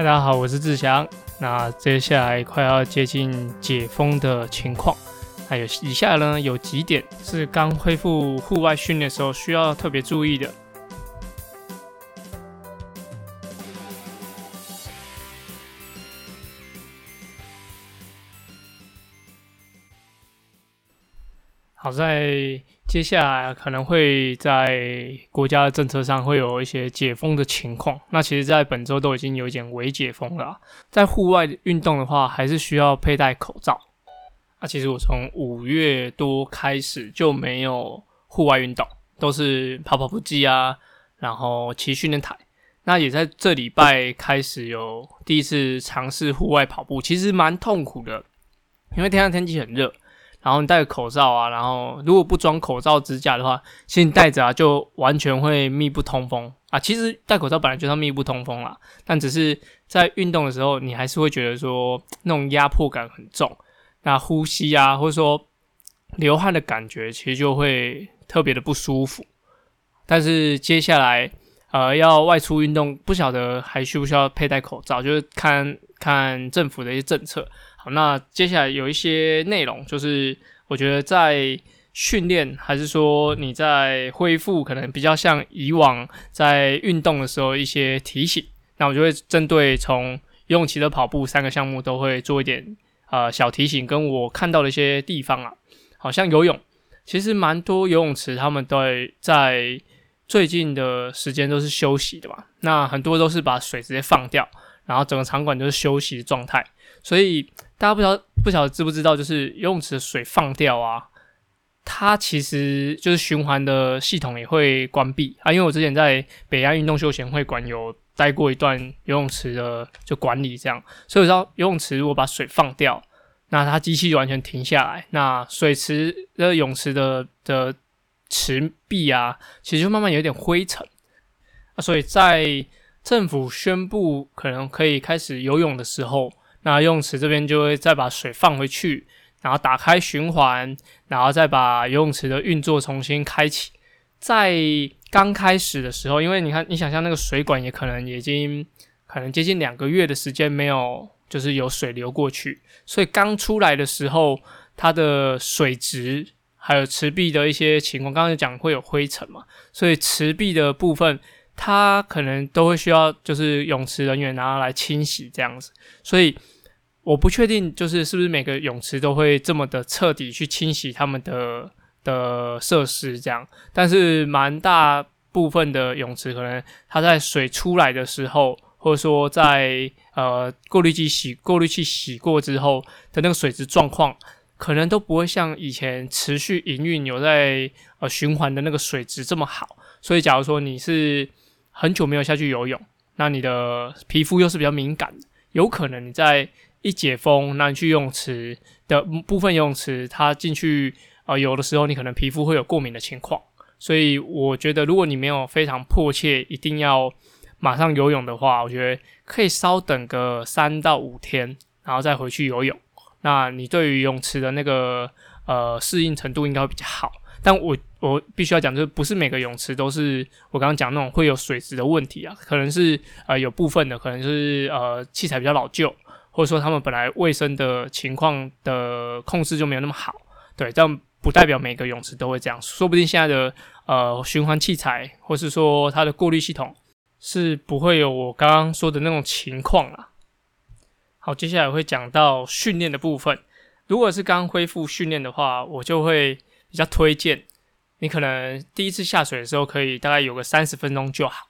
大家好，我是志祥。那接下来快要接近解封的情况，还有以下呢有几点是刚恢复户外训练时候需要特别注意的。好在。接下来可能会在国家的政策上会有一些解封的情况。那其实，在本周都已经有一点微解封了。在户外运动的话，还是需要佩戴口罩。那其实我从五月多开始就没有户外运动，都是跑跑步机啊，然后骑训练台。那也在这礼拜开始有第一次尝试户外跑步，其实蛮痛苦的，因为天上天气很热。然后你戴口罩啊，然后如果不装口罩支架的话，其实你戴着啊就完全会密不通风啊。其实戴口罩本来就要密不通风啦，但只是在运动的时候，你还是会觉得说那种压迫感很重，那呼吸啊或者说流汗的感觉，其实就会特别的不舒服。但是接下来呃要外出运动，不晓得还需不需要佩戴口罩，就是看看政府的一些政策。好，那接下来有一些内容，就是我觉得在训练，还是说你在恢复，可能比较像以往在运动的时候一些提醒。那我就会针对从游泳、骑的跑步三个项目都会做一点呃小提醒，跟我看到的一些地方啊，好像游泳，其实蛮多游泳池他们都在最近的时间都是休息的嘛，那很多都是把水直接放掉，然后整个场馆都是休息的状态，所以。大家不晓不晓得知不知道，就是游泳池的水放掉啊，它其实就是循环的系统也会关闭啊。因为我之前在北岸运动休闲会馆有待过一段游泳池的就管理这样，所以我知道游泳池如果把水放掉，那它机器就完全停下来，那水池的泳池的的池壁啊，其实就慢慢有点灰尘啊。所以在政府宣布可能可以开始游泳的时候。那游泳池这边就会再把水放回去，然后打开循环，然后再把游泳池的运作重新开启。在刚开始的时候，因为你看，你想象那个水管也可能已经可能接近两个月的时间没有，就是有水流过去，所以刚出来的时候，它的水质还有池壁的一些情况，刚才讲会有灰尘嘛，所以池壁的部分。它可能都会需要，就是泳池人员拿来清洗这样子，所以我不确定，就是是不是每个泳池都会这么的彻底去清洗他们的的设施这样，但是蛮大部分的泳池可能它在水出来的时候，或者说在呃过滤机洗过滤器洗过之后的那个水质状况，可能都不会像以前持续营运有在呃循环的那个水质这么好，所以假如说你是很久没有下去游泳，那你的皮肤又是比较敏感，有可能你在一解封，那你去游泳池的部分游泳池，它进去啊游的时候，你可能皮肤会有过敏的情况。所以我觉得，如果你没有非常迫切一定要马上游泳的话，我觉得可以稍等个三到五天，然后再回去游泳。那你对于泳池的那个呃适应程度应该会比较好。但我我必须要讲，就是不是每个泳池都是我刚刚讲那种会有水质的问题啊，可能是呃有部分的，可能就是呃器材比较老旧，或者说他们本来卫生的情况的控制就没有那么好，对，但不代表每个泳池都会这样，说不定现在的呃循环器材，或是说它的过滤系统是不会有我刚刚说的那种情况啊。好，接下来会讲到训练的部分，如果是刚恢复训练的话，我就会。比较推荐你可能第一次下水的时候，可以大概有个三十分钟就好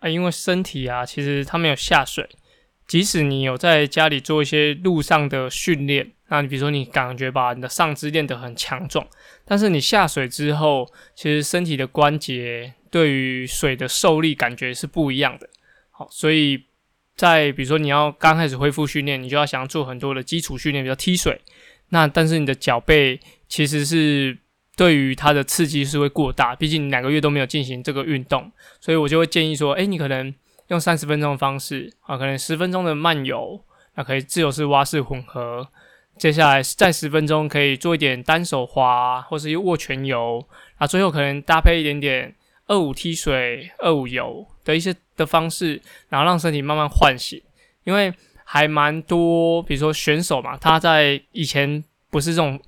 啊，因为身体啊，其实它没有下水，即使你有在家里做一些路上的训练，那你比如说你感觉把你的上肢练得很强壮，但是你下水之后，其实身体的关节对于水的受力感觉是不一样的。好，所以在比如说你要刚开始恢复训练，你就要想要做很多的基础训练，比如踢水，那但是你的脚背。其实是对于它的刺激是会过大，毕竟两个月都没有进行这个运动，所以我就会建议说，哎，你可能用三十分钟的方式啊，可能十分钟的慢游，那可以自由式、蛙式混合，接下来再十分钟可以做一点单手滑或是握拳游，啊，最后可能搭配一点点二五踢水、二五游的一些的方式，然后让身体慢慢唤醒。因为还蛮多，比如说选手嘛，他在以前不是这种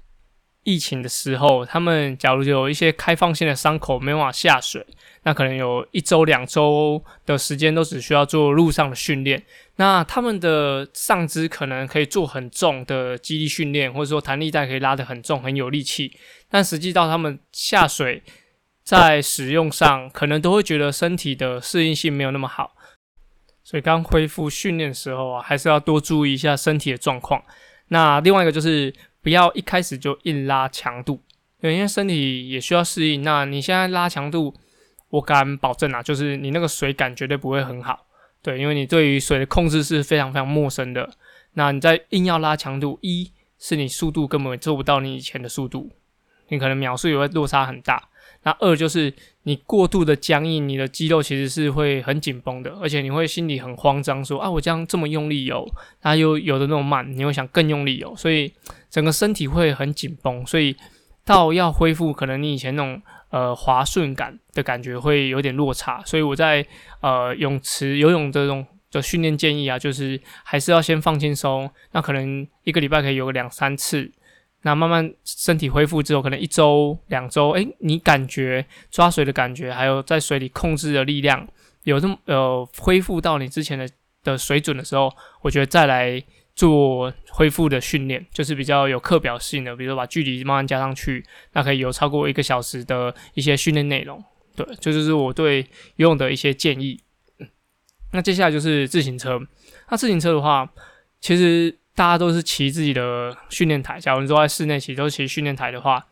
疫情的时候，他们假如有一些开放性的伤口没办法下水，那可能有一周两周的时间都只需要做路上的训练。那他们的上肢可能可以做很重的肌力训练，或者说弹力带可以拉得很重，很有力气。但实际到他们下水，在使用上可能都会觉得身体的适应性没有那么好。所以刚恢复训练的时候啊，还是要多注意一下身体的状况。那另外一个就是不要一开始就硬拉强度，对，因为身体也需要适应。那你现在拉强度，我敢保证啊，就是你那个水感绝对不会很好。对，因为你对于水的控制是非常非常陌生的，那你在硬要拉强度，一是你速度根本做不到你以前的速度，你可能秒数也会落差很大。那二就是你过度的僵硬，你的肌肉其实是会很紧绷的，而且你会心里很慌张，说啊，我这样这么用力游，它又游的那么慢，你会想更用力游，所以整个身体会很紧绷，所以到要恢复，可能你以前那种。呃，滑顺感的感觉会有点落差，所以我在呃泳池游泳这种的训练建议啊，就是还是要先放轻松。那可能一个礼拜可以游个两三次，那慢慢身体恢复之后，可能一周两周，诶，你感觉抓水的感觉，还有在水里控制的力量，有这么呃恢复到你之前的的水准的时候，我觉得再来。做恢复的训练，就是比较有课表性的，比如说把距离慢慢加上去，那可以有超过一个小时的一些训练内容。对，这就是我对游泳的一些建议。那接下来就是自行车。那自行车的话，其实大家都是骑自己的训练台。假如你都在室内骑，都骑训练台的话，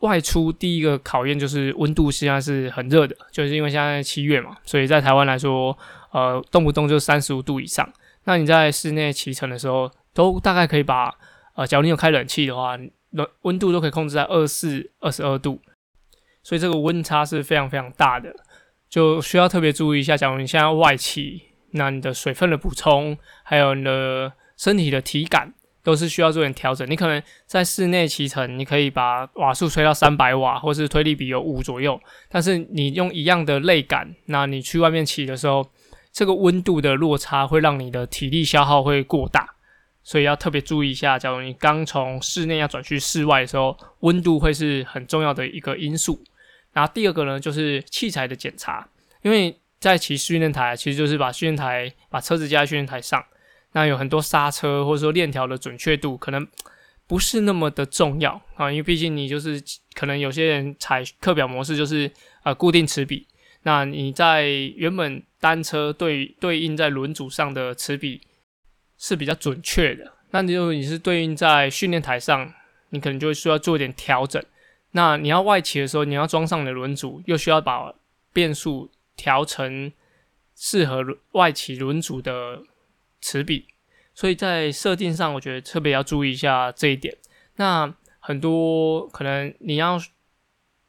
外出第一个考验就是温度，现在是很热的，就是因为现在七月嘛，所以在台湾来说，呃，动不动就三十五度以上。那你在室内骑乘的时候，都大概可以把，呃，假如你有开冷气的话，温温度都可以控制在二四、二十二度，所以这个温差是非常非常大的，就需要特别注意一下。假如你现在外骑，那你的水分的补充，还有你的身体的体感，都是需要做点调整。你可能在室内骑乘，你可以把瓦数吹到三百瓦，或是推力比有五左右，但是你用一样的累感，那你去外面骑的时候。这个温度的落差会让你的体力消耗会过大，所以要特别注意一下。假如你刚从室内要转去室外的时候，温度会是很重要的一个因素。然后第二个呢，就是器材的检查，因为在骑训练台，其实就是把训练台把车子加在训练台上，那有很多刹车或者说链条的准确度可能不是那么的重要啊，因为毕竟你就是可能有些人踩课表模式就是呃固定齿比。那你在原本单车对对应在轮组上的齿比是比较准确的，那如果你是对应在训练台上，你可能就需要做一点调整。那你要外骑的时候，你要装上你的轮组，又需要把变速调成适合外骑轮组的齿比，所以在设定上，我觉得特别要注意一下这一点。那很多可能你要。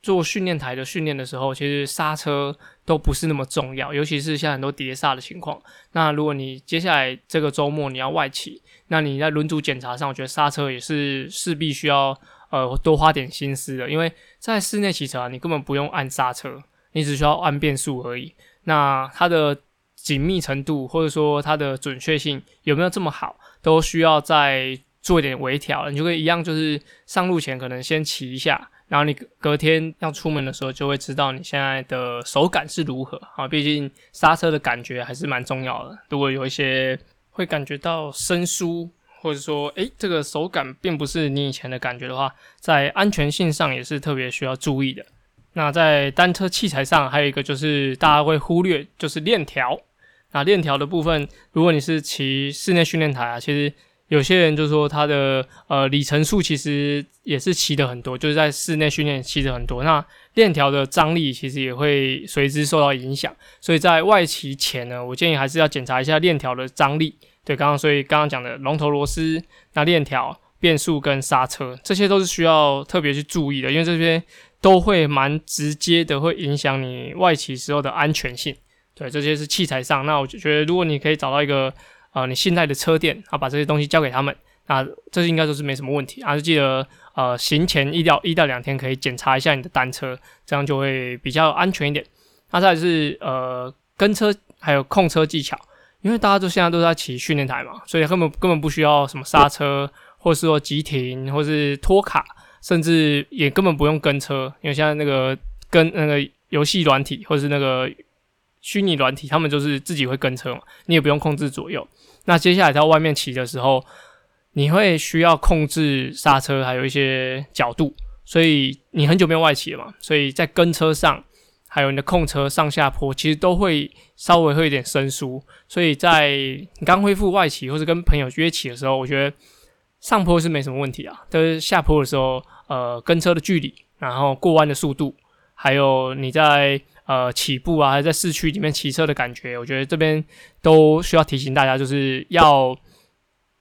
做训练台的训练的时候，其实刹车都不是那么重要，尤其是像很多碟刹的情况。那如果你接下来这个周末你要外骑，那你在轮组检查上，我觉得刹车也是势必需要呃多花点心思的，因为在室内骑车啊，你根本不用按刹车，你只需要按变速而已。那它的紧密程度或者说它的准确性有没有这么好，都需要再做一点微调。你就可以一样，就是上路前可能先骑一下。然后你隔天要出门的时候，就会知道你现在的手感是如何啊。毕竟刹车的感觉还是蛮重要的。如果有一些会感觉到生疏，或者说诶这个手感并不是你以前的感觉的话，在安全性上也是特别需要注意的。那在单车器材上，还有一个就是大家会忽略，就是链条。那链条的部分，如果你是骑室内训练台啊，其实。有些人就说他的呃里程数其实也是骑的很多，就是在室内训练骑的很多，那链条的张力其实也会随之受到影响，所以在外骑前呢，我建议还是要检查一下链条的张力。对，刚刚所以刚刚讲的龙头螺丝、那链条、变速跟刹车，这些都是需要特别去注意的，因为这些都会蛮直接的会影响你外骑时候的安全性。对，这些是器材上，那我就觉得如果你可以找到一个。呃，你信赖的车店啊，把这些东西交给他们，那这应该都是没什么问题。还是记得，呃，行前一到一到两天可以检查一下你的单车，这样就会比较安全一点。那再是呃跟车还有控车技巧，因为大家都现在都在骑训练台嘛，所以根本根本不需要什么刹车，或是说急停，或是拖卡，甚至也根本不用跟车，因为现在那个跟那个游戏软体或是那个虚拟软体，他们就是自己会跟车嘛，你也不用控制左右。那接下来在外面骑的时候，你会需要控制刹车，还有一些角度，所以你很久没有外骑了嘛，所以在跟车上。还有你的控车上下坡，其实都会稍微会有点生疏，所以在你刚恢复外骑或者跟朋友约骑的时候，我觉得上坡是没什么问题啊。但是下坡的时候，呃，跟车的距离，然后过弯的速度，还有你在呃起步啊，还在市区里面骑车的感觉，我觉得这边都需要提醒大家，就是要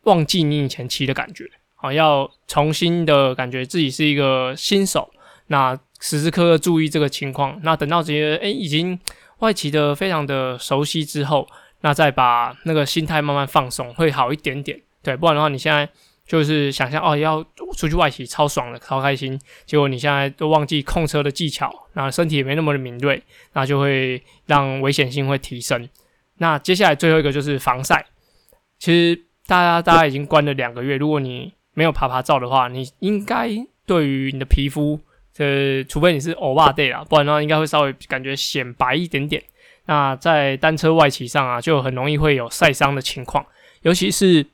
忘记你以前骑的感觉，好，要重新的感觉自己是一个新手。那时时刻刻注意这个情况，那等到这些诶已经外骑的非常的熟悉之后，那再把那个心态慢慢放松，会好一点点。对，不然的话，你现在就是想象哦，要出去外骑超爽的，超开心，结果你现在都忘记控车的技巧，那身体也没那么的敏锐，那就会让危险性会提升。那接下来最后一个就是防晒，其实大家大家已经关了两个月，如果你没有爬爬照的话，你应该对于你的皮肤。呃，除非你是欧巴 day 啊，不然的话应该会稍微感觉显白一点点。那在单车外骑上啊，就很容易会有晒伤的情况，尤其是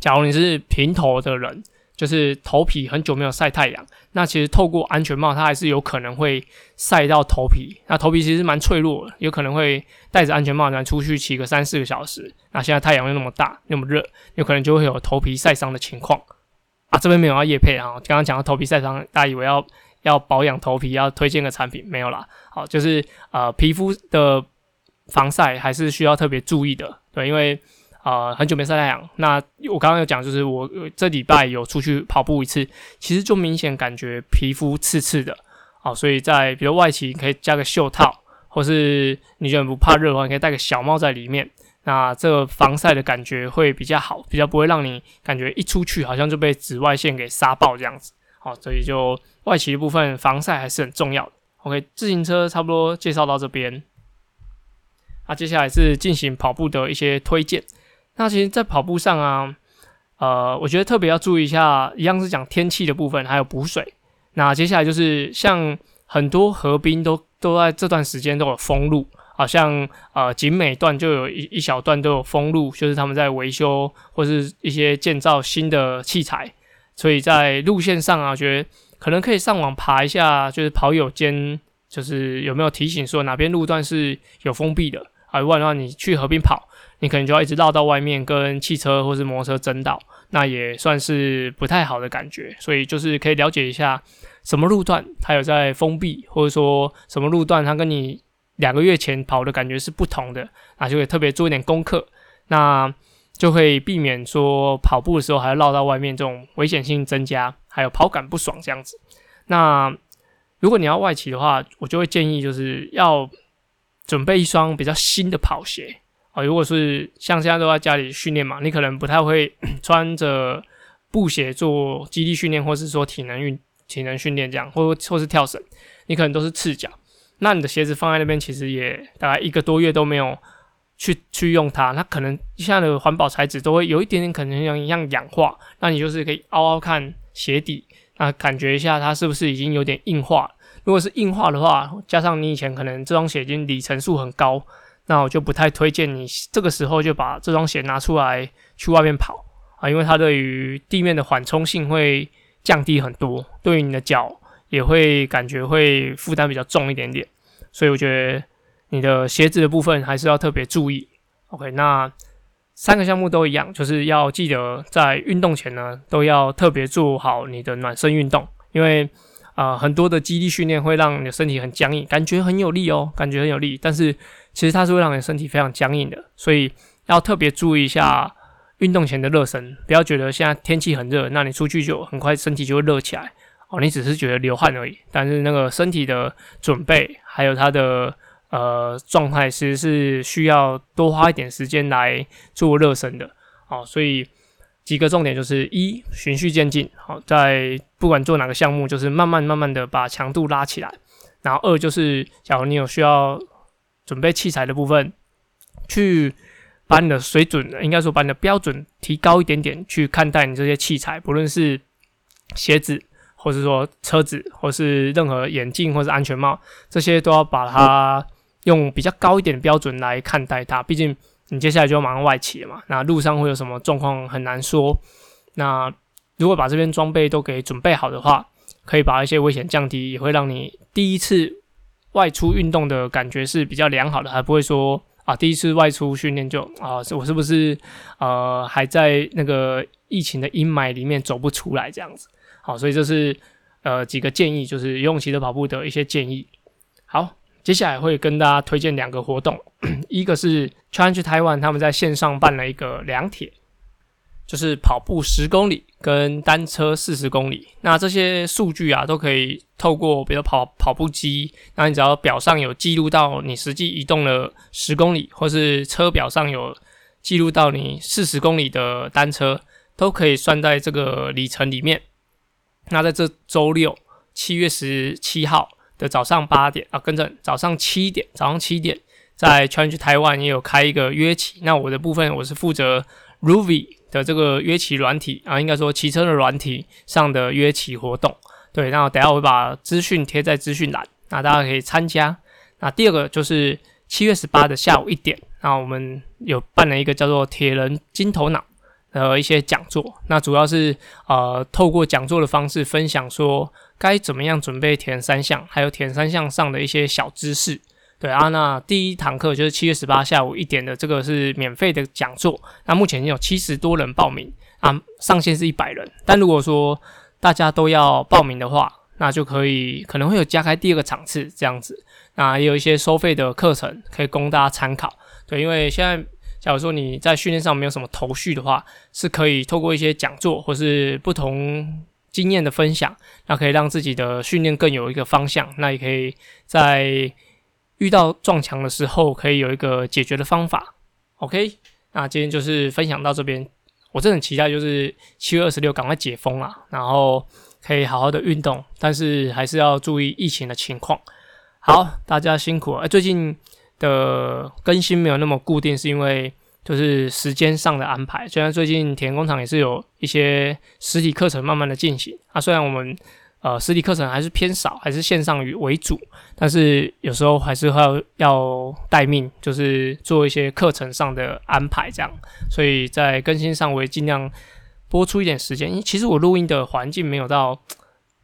假如你是平头的人，就是头皮很久没有晒太阳，那其实透过安全帽，它还是有可能会晒到头皮。那头皮其实蛮脆弱的，有可能会戴着安全帽然后出去骑个三四个小时。那现在太阳又那么大，那么热，有可能就会有头皮晒伤的情况啊。这边没有要叶配啊，刚刚讲到头皮晒伤，大家以为要。要保养头皮，要推荐个产品没有啦？好，就是呃皮肤的防晒还是需要特别注意的，对，因为呃很久没晒太阳。那我刚刚有讲，就是我这礼拜有出去跑步一次，其实就明显感觉皮肤刺刺的，好，所以在比如外企可以加个袖套，或是你觉得不怕热的话，你可以戴个小帽在里面，那这个防晒的感觉会比较好，比较不会让你感觉一出去好像就被紫外线给杀爆这样子。好，所以就外骑的部分防晒还是很重要的。OK，自行车差不多介绍到这边，那接下来是进行跑步的一些推荐。那其实，在跑步上啊，呃，我觉得特别要注意一下，一样是讲天气的部分，还有补水。那接下来就是像很多河滨都都在这段时间都有封路，好像呃景美段就有一一小段都有封路，就是他们在维修或是一些建造新的器材。所以在路线上啊，觉得可能可以上网爬一下，就是跑友间，就是有没有提醒说哪边路段是有封闭的啊？不然的话，你去河边跑，你可能就要一直绕到外面跟汽车或是摩托车争道，那也算是不太好的感觉。所以就是可以了解一下什么路段它有在封闭，或者说什么路段它跟你两个月前跑的感觉是不同的，那就会特别做一点功课。那就会避免说跑步的时候还要绕到外面，这种危险性增加，还有跑感不爽这样子。那如果你要外骑的话，我就会建议就是要准备一双比较新的跑鞋如果是像现在都在家里训练嘛，你可能不太会 穿着布鞋做肌力训练，或是说体能运体能训练这样，或或是跳绳，你可能都是赤脚。那你的鞋子放在那边，其实也大概一个多月都没有。去去用它，那可能现在的环保材质都会有一点点可能像像氧化，那你就是可以凹凹看鞋底，那感觉一下它是不是已经有点硬化。如果是硬化的话，加上你以前可能这双鞋已经里程数很高，那我就不太推荐你这个时候就把这双鞋拿出来去外面跑啊，因为它对于地面的缓冲性会降低很多，对于你的脚也会感觉会负担比较重一点点，所以我觉得。你的鞋子的部分还是要特别注意。OK，那三个项目都一样，就是要记得在运动前呢，都要特别做好你的暖身运动，因为啊，很多的肌力训练会让你的身体很僵硬，感觉很有力哦，感觉很有力，但是其实它是会让你身体非常僵硬的，所以要特别注意一下运动前的热身，不要觉得现在天气很热，那你出去就很快身体就会热起来。哦，你只是觉得流汗而已，但是那个身体的准备还有它的。呃，状态其实是需要多花一点时间来做热身的，好，所以几个重点就是一循序渐进，好，在不管做哪个项目，就是慢慢慢慢的把强度拉起来，然后二就是假如你有需要准备器材的部分，去把你的水准，应该说把你的标准提高一点点去看待你这些器材，不论是鞋子，或者说车子，或是任何眼镜或是安全帽，这些都要把它用比较高一点的标准来看待它。毕竟你接下来就要马上外企了嘛，那路上会有什么状况很难说。那如果把这边装备都给准备好的话，可以把一些危险降低，也会让你第一次外出运动的感觉是比较良好的，还不会说。啊，第一次外出训练就啊，我是不是呃还在那个疫情的阴霾里面走不出来这样子？好，所以这是呃几个建议，就是游泳骑的跑步的一些建议。好，接下来会跟大家推荐两个活动，一个是 Challenge Taiwan 他们在线上办了一个两铁。就是跑步十公里跟单车四十公里，那这些数据啊都可以透过比如跑跑步机，那你只要表上有记录到你实际移动了十公里，或是车表上有记录到你四十公里的单车，都可以算在这个里程里面。那在这周六七月十七号的早上八点啊，跟着早上七点，早上七点在全去台湾也有开一个约骑，那我的部分我是负责 Ruby。的这个约骑软体啊，应该说骑车的软体上的约骑活动，对，那等下我会把资讯贴在资讯栏，那大家可以参加。那第二个就是七月十八的下午一点，那我们有办了一个叫做“铁人金头脑”的一些讲座，那主要是呃透过讲座的方式分享说该怎么样准备铁人三项，还有铁人三项上的一些小知识。对啊，那第一堂课就是七月十八下午一点的，这个是免费的讲座。那目前有七十多人报名啊，上限是一百人。但如果说大家都要报名的话，那就可以可能会有加开第二个场次这样子。那也有一些收费的课程可以供大家参考。对，因为现在假如说你在训练上没有什么头绪的话，是可以透过一些讲座或是不同经验的分享，那可以让自己的训练更有一个方向。那也可以在遇到撞墙的时候，可以有一个解决的方法。OK，那今天就是分享到这边。我真的很期待，就是七月二十六赶快解封啊，然后可以好好的运动，但是还是要注意疫情的情况。好，大家辛苦了。最近的更新没有那么固定，是因为就是时间上的安排。虽然最近田工厂也是有一些实体课程慢慢的进行啊，虽然我们。呃，实体课程还是偏少，还是线上为主，但是有时候还是要要待命，就是做一些课程上的安排这样，所以在更新上我也尽量播出一点时间。因为其实我录音的环境没有到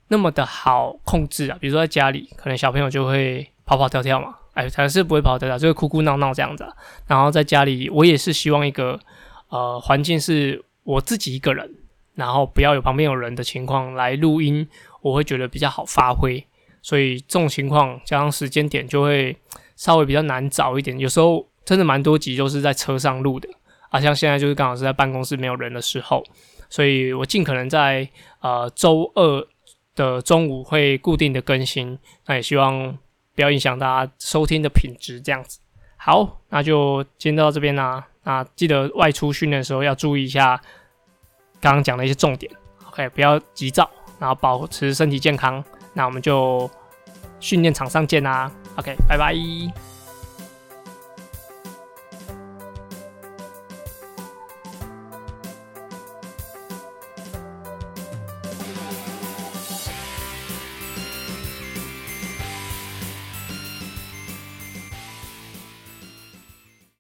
那么的好控制啊，比如说在家里，可能小朋友就会跑跑跳跳嘛，哎，还是不会跑跑跳跳，就会哭哭闹闹这样子。然后在家里，我也是希望一个呃环境是我自己一个人，然后不要有旁边有人的情况来录音。我会觉得比较好发挥，所以这种情况加上时间点就会稍微比较难找一点。有时候真的蛮多集都是在车上录的，啊，像现在就是刚好是在办公室没有人的时候，所以我尽可能在呃周二的中午会固定的更新，那也希望不要影响大家收听的品质。这样子，好，那就今天到这边啦。那记得外出训练的时候要注意一下刚刚讲的一些重点，OK，不要急躁。然后保持身体健康，那我们就训练场上见啦。OK，拜拜。